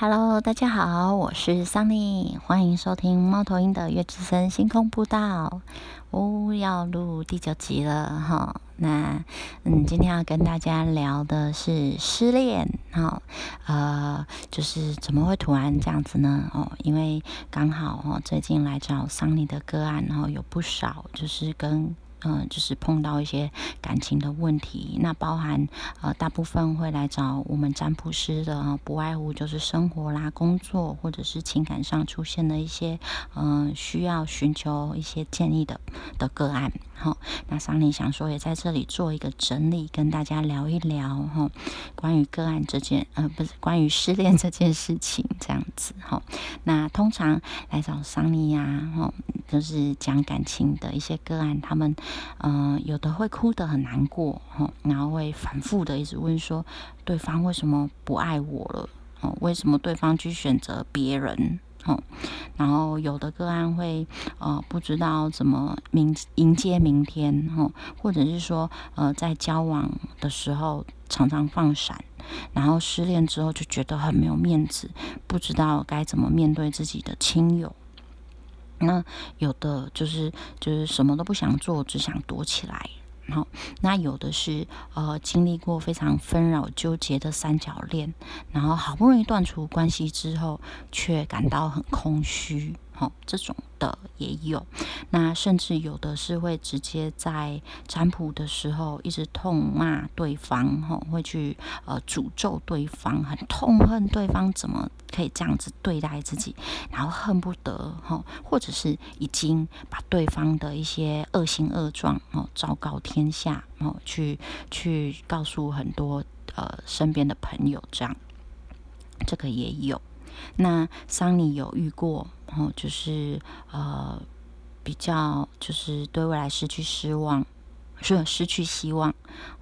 Hello，大家好，我是 Sunny，欢迎收听猫头鹰的月之声星空步道。哦，要录第九集了哈。那嗯，今天要跟大家聊的是失恋哈。呃，就是怎么会突然这样子呢？哦，因为刚好哦，最近来找 Sunny 的个案，然后有不少就是跟。嗯，就是碰到一些感情的问题，那包含呃，大部分会来找我们占卜师的，不外乎就是生活啦、工作或者是情感上出现的一些嗯，需要寻求一些建议的的个案。好，那桑尼想说也在这里做一个整理，跟大家聊一聊哈，关于个案这件呃，不是关于失恋这件事情这样子哈。那通常来找桑尼呀，哈。就是讲感情的一些个案，他们，嗯，有的会哭得很难过，哈，然后会反复的一直问说，对方为什么不爱我了，哦，为什么对方去选择别人，哦，然后有的个案会，呃，不知道怎么迎迎接明天，哈，或者是说，呃，在交往的时候常常放闪，然后失恋之后就觉得很没有面子，不知道该怎么面对自己的亲友。那有的就是就是什么都不想做，只想躲起来。然后，那有的是呃经历过非常纷扰纠结的三角恋，然后好不容易断除关系之后，却感到很空虚。好，这种的也有。那甚至有的是会直接在占卜的时候一直痛骂对方，哈，会去呃诅咒对方，很痛恨对方怎么可以这样子对待自己，然后恨不得哈，或者是已经把对方的一些恶行恶状哦昭告天下，哦去去告诉很多呃身边的朋友，这样这个也有。那桑尼有遇过，然后就是呃比较就是对未来失去失望，是失去希望，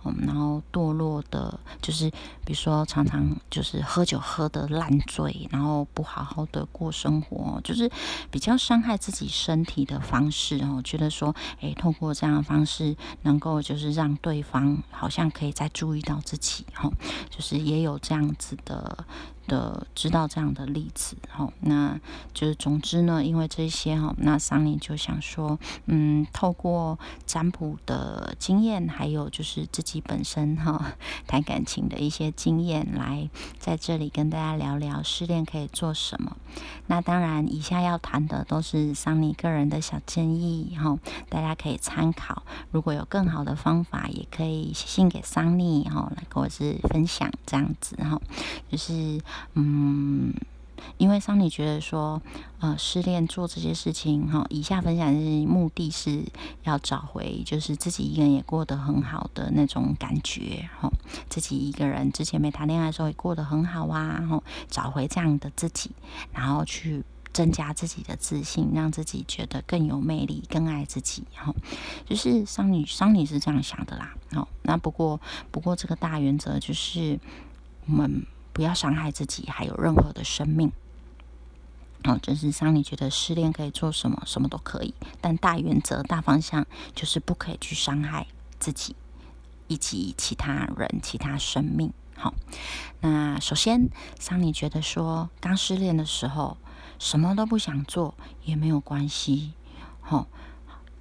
嗯，然后堕落的，就是比如说常常就是喝酒喝的烂醉，然后不好好的过生活，就是比较伤害自己身体的方式，哦，觉得说，诶，通过这样的方式能够就是让对方好像可以再注意到自己，哈，就是也有这样子的。的知道这样的例子，哈，那就是总之呢，因为这些哈，那桑尼就想说，嗯，透过占卜的经验，还有就是自己己本身哈谈感情的一些经验，来在这里跟大家聊聊失恋可以做什么。那当然，以下要谈的都是桑尼个人的小建议，哈，大家可以参考。如果有更好的方法，也可以写信给桑尼，哈，来跟我是分享这样子，哈，就是。嗯，因为桑尼觉得说，呃，失恋做这些事情，哈，以下分享是目的是要找回，就是自己一个人也过得很好的那种感觉，哈，自己一个人之前没谈恋爱的时候也过得很好啊，哈，找回这样的自己，然后去增加自己的自信，让自己觉得更有魅力，更爱自己，哈，就是桑尼桑尼是这样想的啦，好，那不过不过这个大原则就是我们。不要伤害自己，还有任何的生命。哦，就是当你觉得失恋可以做什么，什么都可以，但大原则、大方向就是不可以去伤害自己以及其他人、其他生命。好，那首先，当你觉得说刚失恋的时候，什么都不想做也没有关系。好，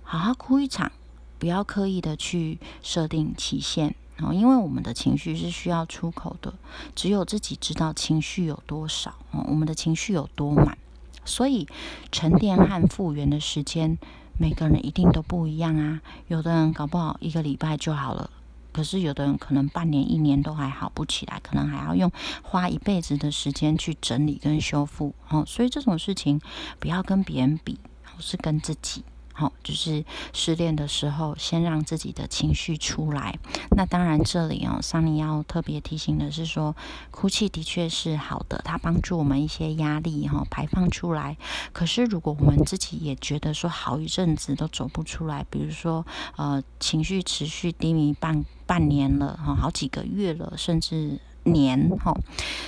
好好哭一场，不要刻意的去设定期限。哦，因为我们的情绪是需要出口的，只有自己知道情绪有多少，哦，我们的情绪有多满，所以沉淀和复原的时间，每个人一定都不一样啊。有的人搞不好一个礼拜就好了，可是有的人可能半年、一年都还好不起来，可能还要用花一辈子的时间去整理跟修复。哦，所以这种事情不要跟别人比，而是跟自己。好，就是失恋的时候，先让自己的情绪出来。那当然，这里哦，桑尼要特别提醒的是说，哭泣的确是好的，它帮助我们一些压力哈排放出来。可是，如果我们自己也觉得说好一阵子都走不出来，比如说呃情绪持续低迷半半年了哈，好几个月了，甚至。年哈，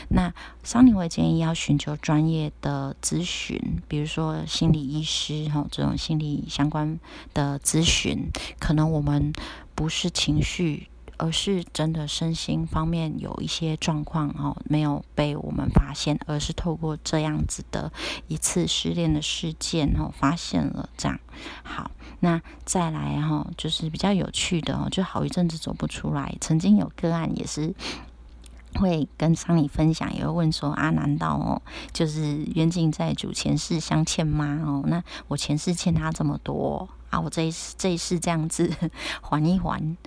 那桑尼会建议要寻求专业的咨询，比如说心理医师哈，这种心理相关的咨询，可能我们不是情绪而是真的身心方面有一些状况哦，没有被我们发现，而是透过这样子的一次失恋的事件哦，发现了这样。好，那再来哈，就是比较有趣的哦，就好一阵子走不出来，曾经有个案也是。会跟桑尼分享，也会问说啊，难道哦，就是冤亲债主前世相欠吗？哦，那我前世欠他这么多啊，我这一世这一世这样子 还一还，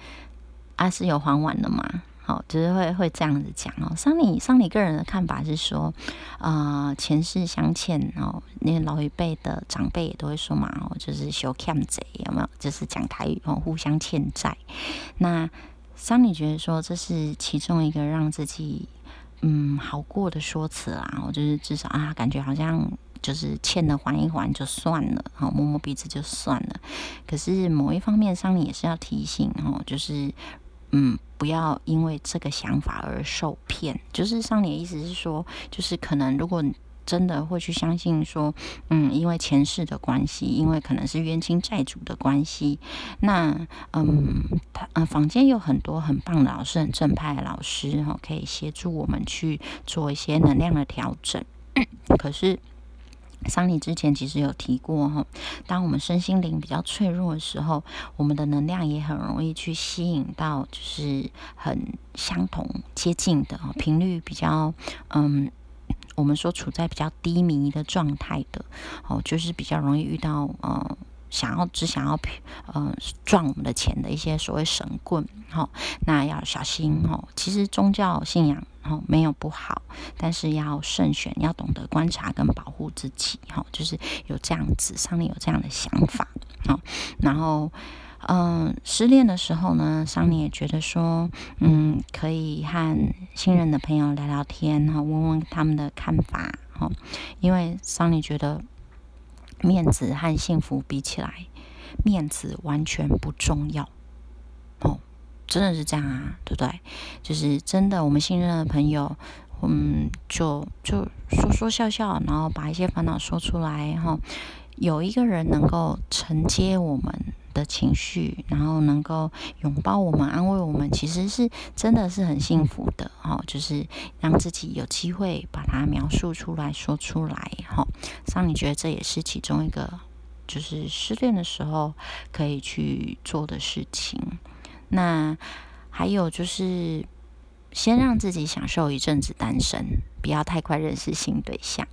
啊是有还完的吗？好，就是会会这样子讲哦。桑尼桑尼个人的看法是说，啊前世相欠哦，那老一辈的长辈也都会说嘛哦，就是修欠贼有没有？就是讲台语哦，互相欠债，那。桑尼觉得说这是其中一个让自己嗯好过的说辞啦，我就是至少啊感觉好像就是欠的还一还就算了，好摸摸鼻子就算了。可是某一方面，桑尼也是要提醒哦，就是嗯不要因为这个想法而受骗。就是桑尼的意思是说，就是可能如果。真的会去相信说，嗯，因为前世的关系，因为可能是冤亲债主的关系，那嗯，他嗯，坊间有很多很棒的老师，很正派的老师哈，可以协助我们去做一些能量的调整。可是桑尼之前其实有提过哈，当我们身心灵比较脆弱的时候，我们的能量也很容易去吸引到就是很相同接近的频率比较嗯。我们说处在比较低迷的状态的，哦，就是比较容易遇到呃，想要只想要呃赚我们的钱的一些所谓神棍，哈，那要小心哦。其实宗教信仰哦没有不好，但是要慎选，要懂得观察跟保护自己，哈，就是有这样子，上面有这样的想法，好，然后。嗯，失恋的时候呢，桑尼也觉得说，嗯，可以和信任的朋友聊聊天，哈，问问他们的看法，哈，因为桑尼觉得面子和幸福比起来，面子完全不重要，哦，真的是这样啊，对不对？就是真的，我们信任的朋友，嗯，就就说说笑笑，然后把一些烦恼说出来，哈，有一个人能够承接我们。的情绪，然后能够拥抱我们、安慰我们，其实是真的是很幸福的哈。就是让自己有机会把它描述出来说出来哈。让你觉得这也是其中一个，就是失恋的时候可以去做的事情。那还有就是，先让自己享受一阵子单身，不要太快认识新对象。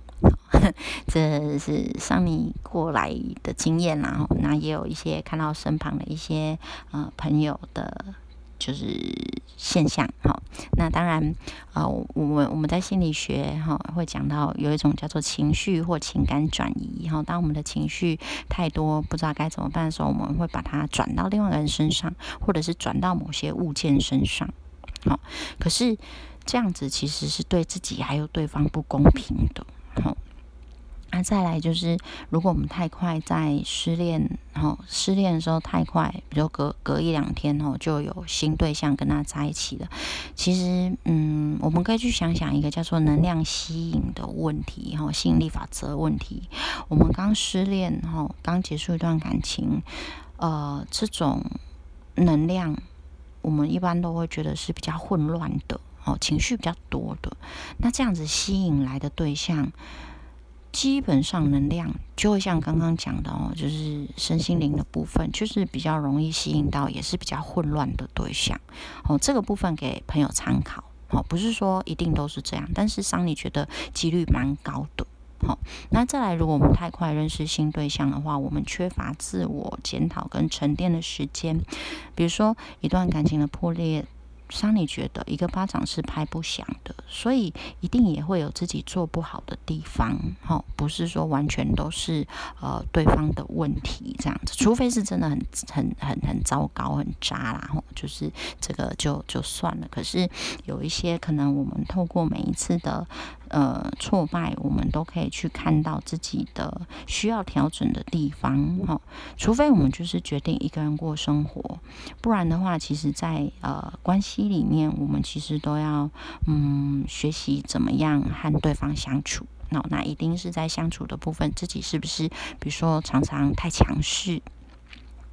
这是上你过来的经验啦，那也有一些看到身旁的一些呃朋友的，就是现象。好，那当然呃，我们我们在心理学哈会讲到有一种叫做情绪或情感转移。哈，当我们的情绪太多不知道该怎么办的时候，我们会把它转到另外一个人身上，或者是转到某些物件身上。好，可是这样子其实是对自己还有对方不公平的。好。那再来就是，如果我们太快在失恋，然后失恋的时候太快，比如隔隔一两天哦，就有新对象跟他在一起了。其实，嗯，我们可以去想想一个叫做能量吸引的问题，哈，吸引力法则问题。我们刚失恋，哈，刚结束一段感情，呃，这种能量，我们一般都会觉得是比较混乱的，哦，情绪比较多的。那这样子吸引来的对象。基本上能量就会像刚刚讲的哦，就是身心灵的部分，就是比较容易吸引到，也是比较混乱的对象哦。这个部分给朋友参考哦，不是说一定都是这样，但是桑尼觉得几率蛮高的。好，那再来，如果我们太快认识新对象的话，我们缺乏自我检讨跟沉淀的时间，比如说一段感情的破裂。桑尼觉得一个巴掌是拍不响的，所以一定也会有自己做不好的地方，哈，不是说完全都是呃对方的问题这样子，除非是真的很很很很糟糕、很渣啦，就是这个就就算了。可是有一些可能，我们透过每一次的。呃，挫败，我们都可以去看到自己的需要调整的地方，哈。除非我们就是决定一个人过生活，不然的话，其实，在呃关系里面，我们其实都要嗯学习怎么样和对方相处。那那一定是在相处的部分，自己是不是，比如说常常太强势。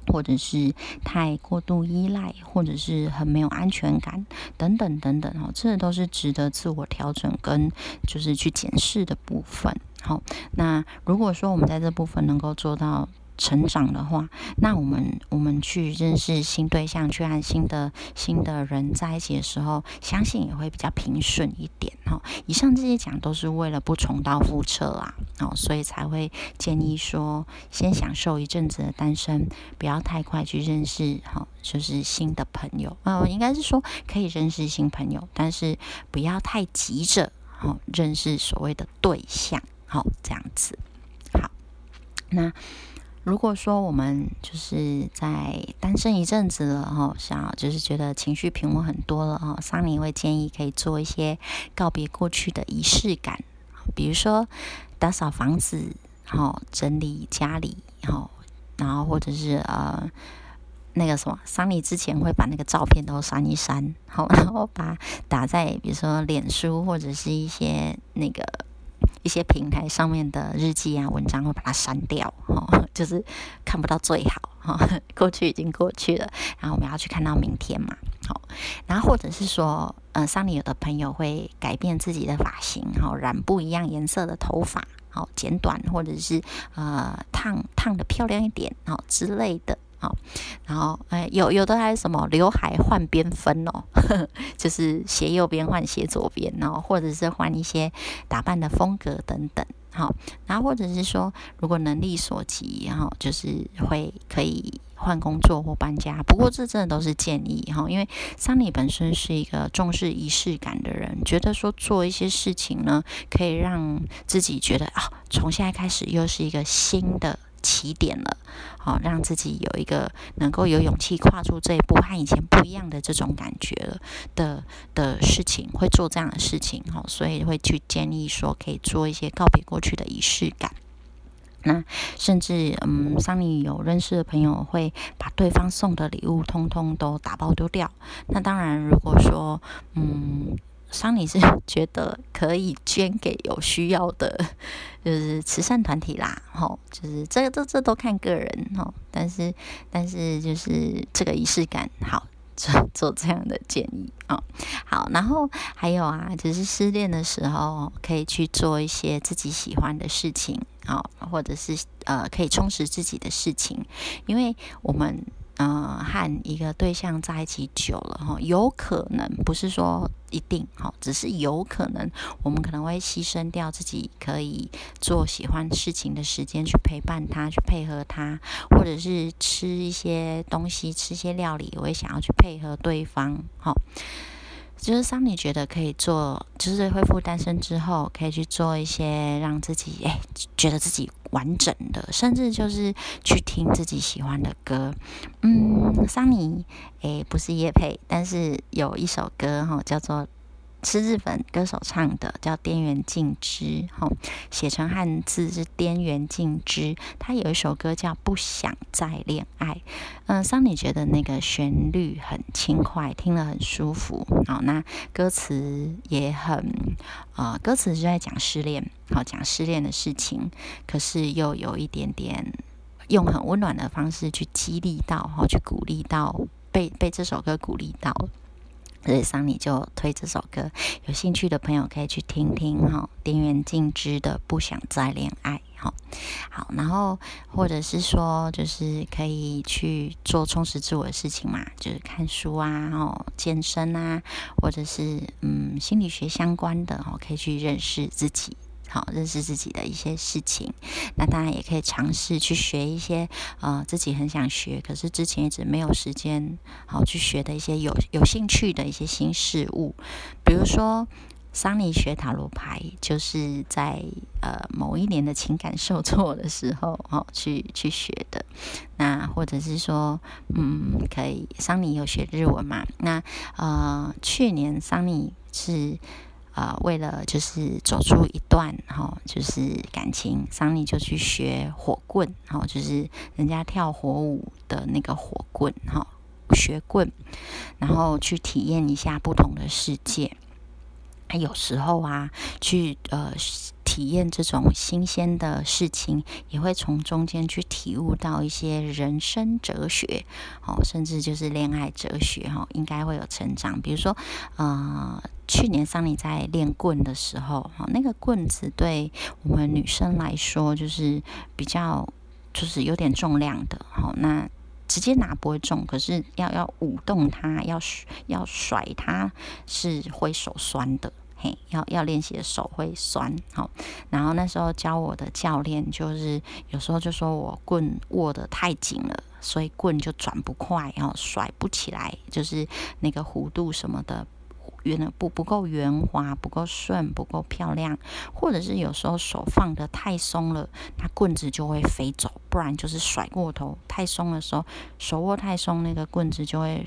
或者是太过度依赖，或者是很没有安全感，等等等等哦，这都是值得自我调整跟就是去检视的部分。好，那如果说我们在这部分能够做到。成长的话，那我们我们去认识新对象，去和新的新的人在一起的时候，相信也会比较平顺一点哈。以上这些讲都是为了不重蹈覆辙啦，哦，所以才会建议说，先享受一阵子的单身，不要太快去认识哈，就是新的朋友。哦，应该是说可以认识新朋友，但是不要太急着哦认识所谓的对象，好这样子。好，那。如果说我们就是在单身一阵子了哈，想要就是觉得情绪平稳很多了哈，桑尼会建议可以做一些告别过去的仪式感，比如说打扫房子，哈，整理家里，哈，然后或者是呃那个什么，桑尼之前会把那个照片都删一删，好，然后把打在比如说脸书或者是一些那个。一些平台上面的日记啊、文章会把它删掉，哈，就是看不到最好，哈，过去已经过去了，然后我们要去看到明天嘛，好，然后或者是说，呃，桑尼有的朋友会改变自己的发型，好，染不一样颜色的头发，好，剪短或者是呃烫烫的漂亮一点，好之类的。好，然后哎，有有的还是什么刘海换边分哦，就是斜右边换斜左边，然后或者是换一些打扮的风格等等。好，然后或者是说，如果能力所及，然后就是会可以换工作或搬家。不过这真的都是建议哈，因为桑尼本身是一个重视仪式感的人，觉得说做一些事情呢，可以让自己觉得啊，从现在开始又是一个新的。起点了，好，让自己有一个能够有勇气跨出这一步，和以前不一样的这种感觉了的的事情，会做这样的事情，好，所以会去建议说，可以做一些告别过去的仪式感。那甚至，嗯，桑尼有认识的朋友会把对方送的礼物通通都打包丢掉。那当然，如果说，嗯。桑尼是觉得可以捐给有需要的，就是慈善团体啦，吼，就是这这这都看个人吼，但是但是就是这个仪式感，好做做这样的建议啊，好，然后还有啊，就是失恋的时候可以去做一些自己喜欢的事情，好，或者是呃可以充实自己的事情，因为我们。嗯，和一个对象在一起久了哈，有可能不是说一定哈，只是有可能，我们可能会牺牲掉自己可以做喜欢事情的时间去陪伴他，去配合他，或者是吃一些东西，吃些料理，我也想要去配合对方哈。就是桑尼觉得可以做，就是恢复单身之后，可以去做一些让自己哎觉得自己完整的，甚至就是去听自己喜欢的歌。嗯，桑尼哎不是叶佩，但是有一首歌哈叫做。是日本歌手唱的，叫滇原静之，吼，写成汉字是滇原静之。他有一首歌叫《不想再恋爱》，嗯，桑尼觉得那个旋律很轻快，听了很舒服。好，那歌词也很，呃，歌词是在讲失恋，好，讲失恋的事情，可是又有一点点用很温暖的方式去激励到，哈，去鼓励到，被被这首歌鼓励到。所以桑尼就推这首歌，有兴趣的朋友可以去听听哈。田园静之的《不想再恋爱》哈，好，然后或者是说，就是可以去做充实自我的事情嘛，就是看书啊，哦，健身啊，或者是嗯心理学相关的哦，可以去认识自己。好，认识自己的一些事情，那当然也可以尝试去学一些呃自己很想学，可是之前一直没有时间好去学的一些有有兴趣的一些新事物，比如说桑尼学塔罗牌，就是在呃某一年的情感受挫的时候哦去去学的，那或者是说嗯可以桑尼有学日文嘛？那呃去年桑尼是。呃，为了就是走出一段哈，就是感情，桑尼就去学火棍，哈，就是人家跳火舞的那个火棍，哈，学棍，然后去体验一下不同的世界。他有时候啊，去呃。体验这种新鲜的事情，也会从中间去体悟到一些人生哲学，哦，甚至就是恋爱哲学，哈，应该会有成长。比如说，呃，去年桑尼在练棍的时候，哈，那个棍子对我们女生来说就是比较，就是有点重量的，好，那。直接拿不会重，可是要要舞动它，要要甩它是会手酸的，嘿，要要练习的手会酸，好。然后那时候教我的教练就是有时候就说我棍握得太紧了，所以棍就转不快，然后甩不起来，就是那个弧度什么的。圆不不够圆滑，不够顺，不够漂亮，或者是有时候手放的太松了，那棍子就会飞走；不然就是甩过头，太松的时候，手握太松，那个棍子就会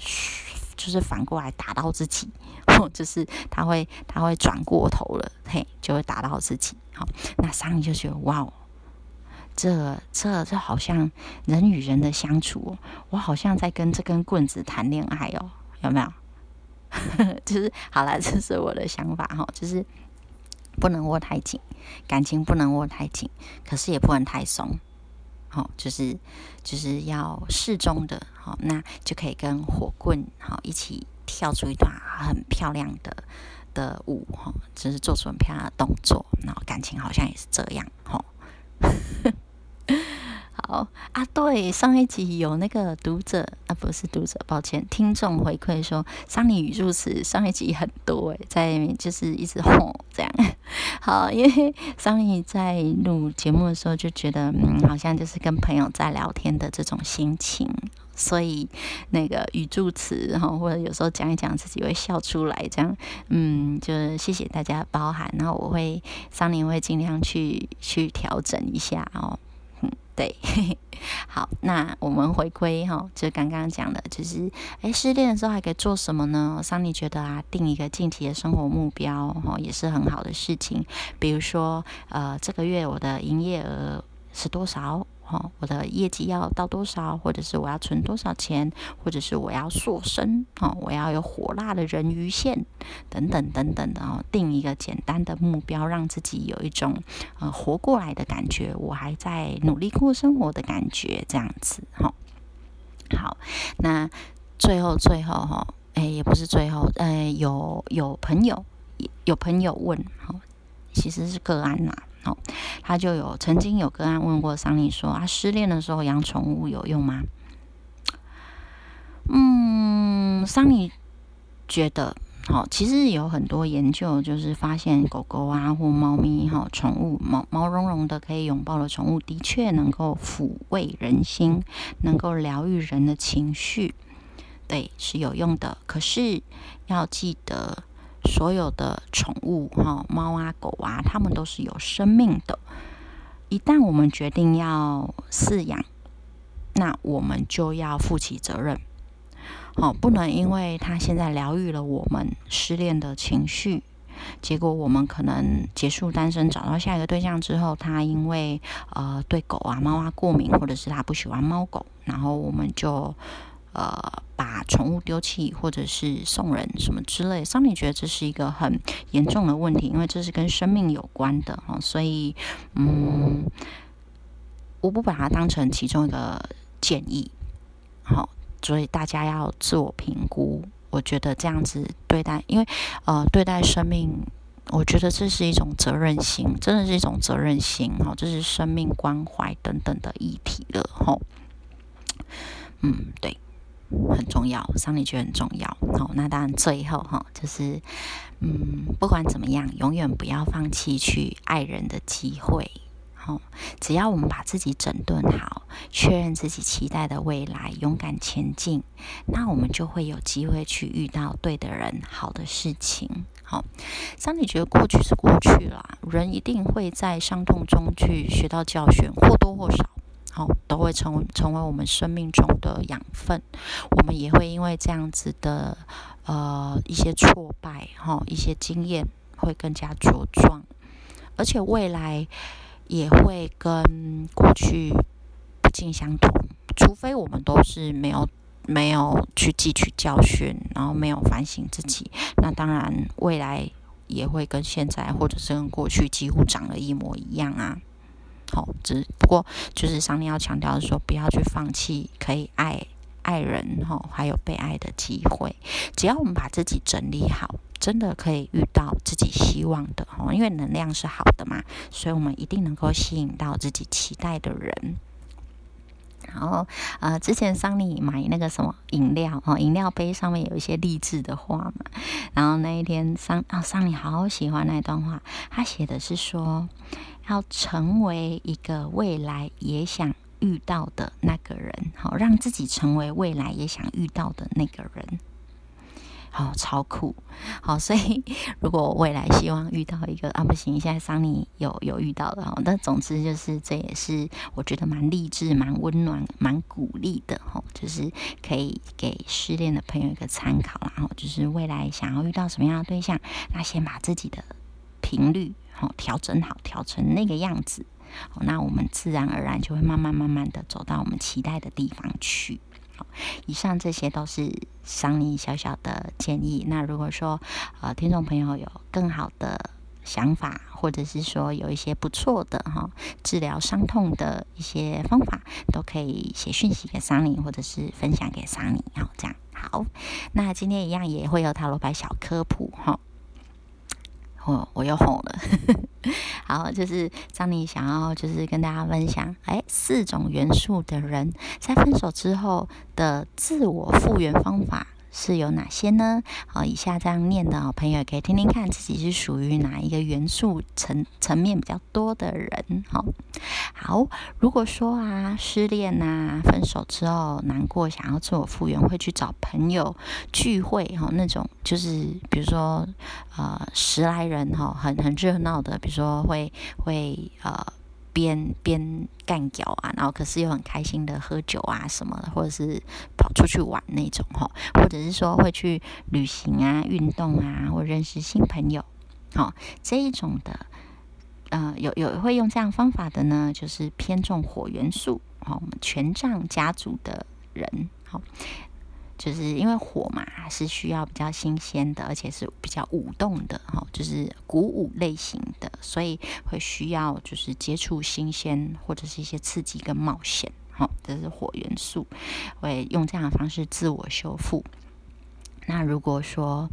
就是反过来打到自己，或者是他会他会转过头了，嘿，就会打到自己。好，那桑尼就觉得哇哦，这这这好像人与人的相处，哦我好像在跟这根棍子谈恋爱哦，有没有？就是好了，这是我的想法哈，就是不能握太紧，感情不能握太紧，可是也不能太松，好，就是就是要适中的，好，那就可以跟火棍好一起跳出一段很漂亮的的舞哈，就是做出很漂亮的动作，然后感情好像也是这样哈。哦啊，对，上一集有那个读者啊，不是读者，抱歉，听众回馈说，桑尼语助词上一集很多诶，在就是一直吼这样。好，因为桑尼在录节目的时候就觉得，嗯，好像就是跟朋友在聊天的这种心情，所以那个语助词，然后或者有时候讲一讲自己会笑出来，这样，嗯，就是谢谢大家包涵，然后我会桑尼会尽量去去调整一下哦。对，好，那我们回归哈，就刚刚讲的，就是哎，失恋的时候还可以做什么呢？桑尼觉得啊，定一个近期的生活目标哈，也是很好的事情。比如说，呃，这个月我的营业额是多少？哦，我的业绩要到多少，或者是我要存多少钱，或者是我要塑身，哦，我要有火辣的人鱼线，等等等等的哦，定一个简单的目标，让自己有一种呃活过来的感觉，我还在努力过生活的感觉，这样子，哈。好，那最后最后哈，哎，也不是最后，呃，有有朋友有朋友问，哈，其实是个案呐。好，他就有曾经有个案问过桑尼说啊，失恋的时候养宠物有用吗？嗯，桑尼觉得，好，其实有很多研究就是发现狗狗啊或猫咪哈，宠物毛毛茸茸的可以拥抱的宠物，的确能够抚慰人心，能够疗愈人的情绪，对，是有用的。可是要记得。所有的宠物，哈，猫啊、狗啊，它们都是有生命的。一旦我们决定要饲养，那我们就要负起责任。好，不能因为它现在疗愈了我们失恋的情绪，结果我们可能结束单身，找到下一个对象之后，它因为呃对狗啊、猫啊过敏，或者是它不喜欢猫狗，然后我们就。呃，把宠物丢弃或者是送人什么之类，桑尼觉得这是一个很严重的问题，因为这是跟生命有关的哈，所以嗯，我不把它当成其中一个建议，好，所以大家要自我评估。我觉得这样子对待，因为呃，对待生命，我觉得这是一种责任心，真的是一种责任心哈，这是生命关怀等等的议题了哈。嗯，对。很重要，桑尼觉得很重要。好，那当然最后哈，就是嗯，不管怎么样，永远不要放弃去爱人的机会。好，只要我们把自己整顿好，确认自己期待的未来，勇敢前进，那我们就会有机会去遇到对的人，好的事情。好，桑尼觉得过去是过去了，人一定会在伤痛中去学到教训，或多或少。好，都会成为成为我们生命中的养分。我们也会因为这样子的呃一些挫败，哈，一些经验会更加茁壮，而且未来也会跟过去不尽相同。除非我们都是没有没有去汲取教训，然后没有反省自己，那当然未来也会跟现在或者是跟过去几乎长得一模一样啊。好，只不过就是上面要强调的说，不要去放弃可以爱爱人哈，还有被爱的机会。只要我们把自己整理好，真的可以遇到自己希望的哈，因为能量是好的嘛，所以我们一定能够吸引到自己期待的人。然后，呃，之前桑尼买那个什么饮料哦，饮料杯上面有一些励志的话嘛。然后那一天桑啊，桑尼好喜欢那一段话，他写的是说，要成为一个未来也想遇到的那个人，好，让自己成为未来也想遇到的那个人。好，超酷！好，所以 如果未来希望遇到一个啊，不行，现在桑尼有有遇到了哈。但总之就是，这也是我觉得蛮励志、蛮温暖、蛮鼓励的哈。就是可以给失恋的朋友一个参考然后就是未来想要遇到什么样的对象，那先把自己的频率好调整好，调成那个样子。好，那我们自然而然就会慢慢慢慢的走到我们期待的地方去。以上这些都是桑尼小小的建议。那如果说呃听众朋友有更好的想法，或者是说有一些不错的哈治疗伤痛的一些方法，都可以写讯息给桑尼，或者是分享给桑尼。好，这样好。那今天一样也会有塔罗牌小科普哈。我我又红了。好，就是张妮想要就是跟大家分享，哎，四种元素的人在分手之后的自我复原方法。是有哪些呢？好，以下这样念的哦，朋友可以听听看，自己是属于哪一个元素层层面比较多的人。好，好，如果说啊，失恋呐，分手之后难过，想要自我复原，会去找朋友聚会哈，那种就是比如说呃十来人哈，很很热闹的，比如说会会呃。边边干嚼啊，然后可是又很开心的喝酒啊什么的，或者是跑出去玩那种吼，或者是说会去旅行啊、运动啊，或认识新朋友，好这一种的，呃，有有会用这样方法的呢，就是偏重火元素，好，我们权杖家族的人，好。就是因为火嘛，是需要比较新鲜的，而且是比较舞动的哈，就是鼓舞类型的，所以会需要就是接触新鲜或者是一些刺激跟冒险哈，这是火元素，会用这样的方式自我修复。那如果说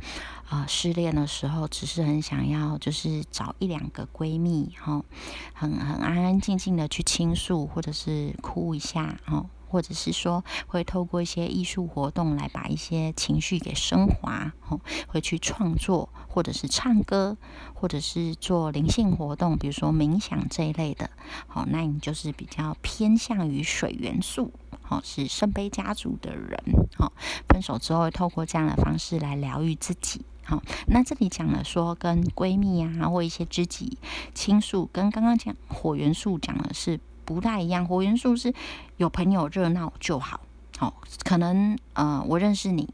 啊失恋的时候，只是很想要就是找一两个闺蜜哈，很很安安静静的去倾诉，或者是哭一下哈。或者是说会透过一些艺术活动来把一些情绪给升华，哦，会去创作，或者是唱歌，或者是做灵性活动，比如说冥想这一类的，好，那你就是比较偏向于水元素，好，是圣杯家族的人，好，分手之后会透过这样的方式来疗愈自己，好，那这里讲了说跟闺蜜啊或一些知己倾诉，跟刚刚讲火元素讲的是。不太一样，火元素是有朋友热闹就好，好，可能呃我认识你，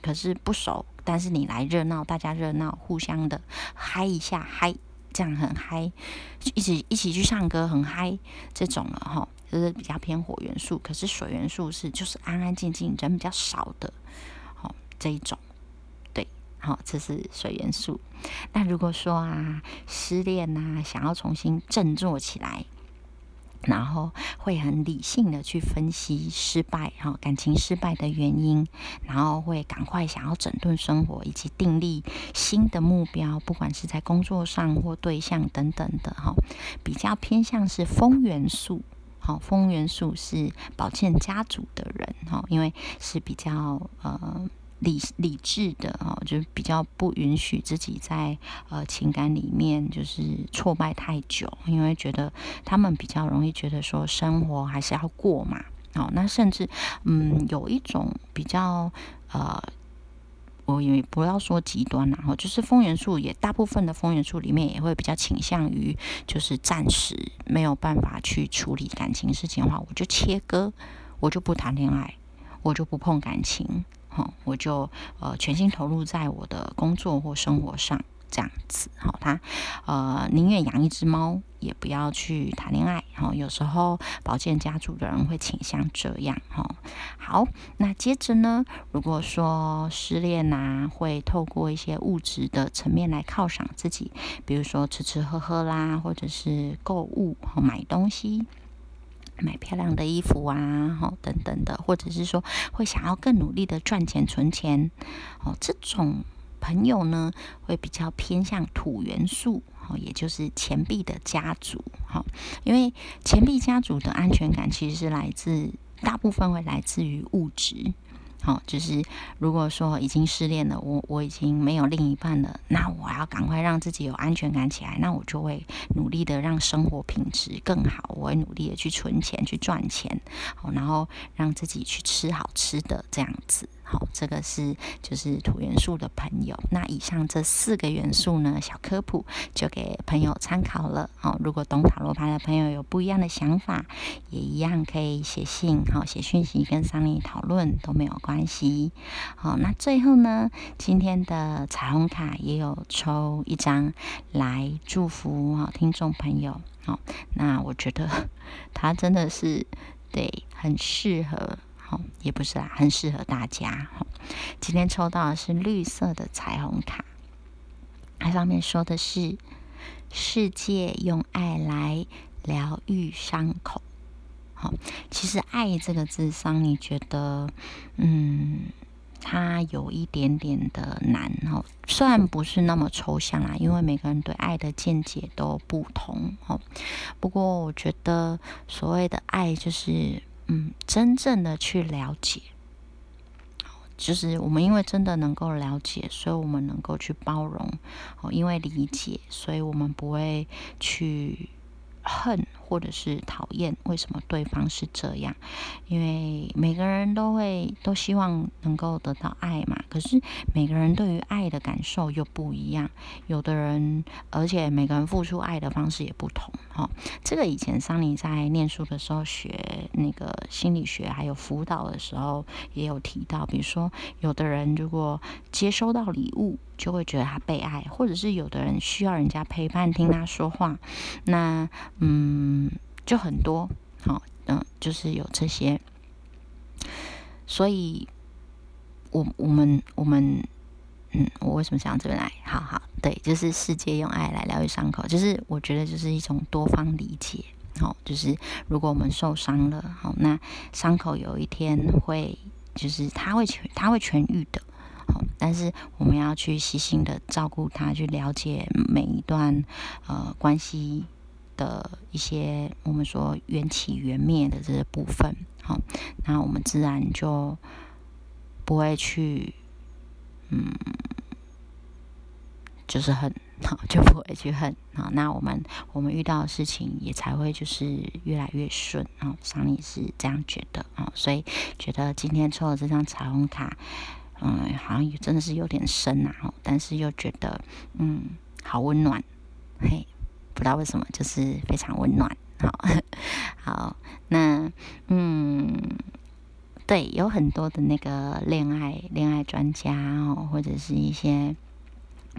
可是不熟，但是你来热闹，大家热闹，互相的嗨一下，嗨，这样很嗨，一起一起去唱歌很嗨，这种了哈，就是比较偏火元素，可是水元素是就是安安静静，人比较少的，好这一种，对，好，这是水元素。那如果说啊失恋呐，想要重新振作起来。然后会很理性的去分析失败哈感情失败的原因，然后会赶快想要整顿生活以及订立新的目标，不管是在工作上或对象等等的哈，比较偏向是风元素，好风元素是宝剑家族的人哈，因为是比较呃。理理智的哦，就是比较不允许自己在呃情感里面就是挫败太久，因为觉得他们比较容易觉得说生活还是要过嘛。哦，那甚至嗯有一种比较呃，我也不要说极端然后就是风元素也大部分的风元素里面也会比较倾向于就是暂时没有办法去处理感情事情的话，我就切割，我就不谈恋爱，我就不碰感情。好，我就呃全心投入在我的工作或生活上，这样子。好，他呃宁愿养一只猫，也不要去谈恋爱。哈，有时候宝剑家族的人会倾向这样。哈，好，那接着呢，如果说失恋呐，会透过一些物质的层面来犒赏自己，比如说吃吃喝喝啦，或者是购物和买东西。买漂亮的衣服啊，好等等的，或者是说会想要更努力的赚钱存钱，哦，这种朋友呢会比较偏向土元素，哦，也就是钱币的家族，好，因为钱币家族的安全感其实是来自大部分会来自于物质。好，就是如果说已经失恋了，我我已经没有另一半了，那我要赶快让自己有安全感起来，那我就会努力的让生活品质更好，我会努力的去存钱去赚钱，好，然后让自己去吃好吃的这样子。好，这个是就是土元素的朋友。那以上这四个元素呢，小科普就给朋友参考了。好，如果懂塔罗牌的朋友有不一样的想法，也一样可以写信，好写讯息跟桑尼讨论都没有关系。好，那最后呢，今天的彩虹卡也有抽一张来祝福好听众朋友。好，那我觉得 它真的是对很适合。也不是啦，很适合大家。今天抽到的是绿色的彩虹卡，它上面说的是“世界用爱来疗愈伤口”。好，其实“爱”这个字上，你觉得，嗯，它有一点点的难哦。虽然不是那么抽象啦，因为每个人对爱的见解都不同。哦，不过我觉得所谓的爱就是。嗯，真正的去了解，就是我们因为真的能够了解，所以我们能够去包容。哦，因为理解，所以我们不会去恨。或者是讨厌，为什么对方是这样？因为每个人都会都希望能够得到爱嘛。可是每个人对于爱的感受又不一样。有的人，而且每个人付出爱的方式也不同。哈，这个以前桑尼在念书的时候学那个心理学还有辅导的时候也有提到，比如说有的人如果接收到礼物，就会觉得他被爱，或者是有的人需要人家陪伴听他说话，那嗯。就很多，好，嗯，就是有这些，所以，我我们我们，嗯，我为什么想到这边来？好好，对，就是世界用爱来疗愈伤口，就是我觉得就是一种多方理解，好，就是如果我们受伤了，好，那伤口有一天会，就是它会痊，它会痊愈的，好，但是我们要去细心的照顾它，去了解每一段呃关系。的一些我们说缘起缘灭的这些部分，好，那我们自然就不会去，嗯，就是恨，好，就不会去恨，好，那我们我们遇到的事情也才会就是越来越顺，啊，桑尼是这样觉得，啊，所以觉得今天抽的这张彩虹卡，嗯，好像真的是有点深呐，但是又觉得，嗯，好温暖，嘿。不知道为什么，就是非常温暖。好，好，那嗯，对，有很多的那个恋爱恋爱专家哦，或者是一些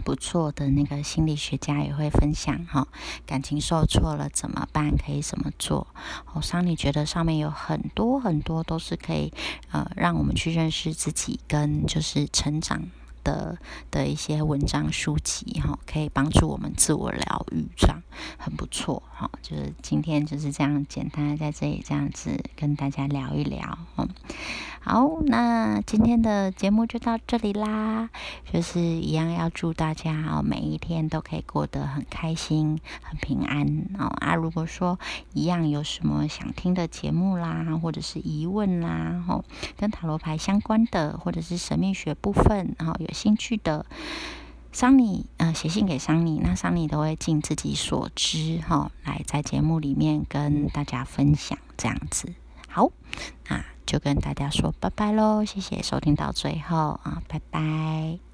不错的那个心理学家也会分享哈，感情受挫了怎么办？可以怎么做？哦桑你觉得上面有很多很多都是可以呃，让我们去认识自己跟就是成长。的的一些文章书籍哈，可以帮助我们自我疗愈，这样很不错哈。就是今天就是这样简单在这里这样子跟大家聊一聊，嗯。好，那今天的节目就到这里啦。就是一样要祝大家哦，每一天都可以过得很开心、很平安哦。啊，如果说一样有什么想听的节目啦，或者是疑问啦，跟塔罗牌相关的，或者是神秘学部分，然后有兴趣的，桑尼呃写信给桑尼，那桑尼都会尽自己所知哈，来在节目里面跟大家分享这样子。好，那。就跟大家说拜拜喽，谢谢收听到最后啊，拜拜。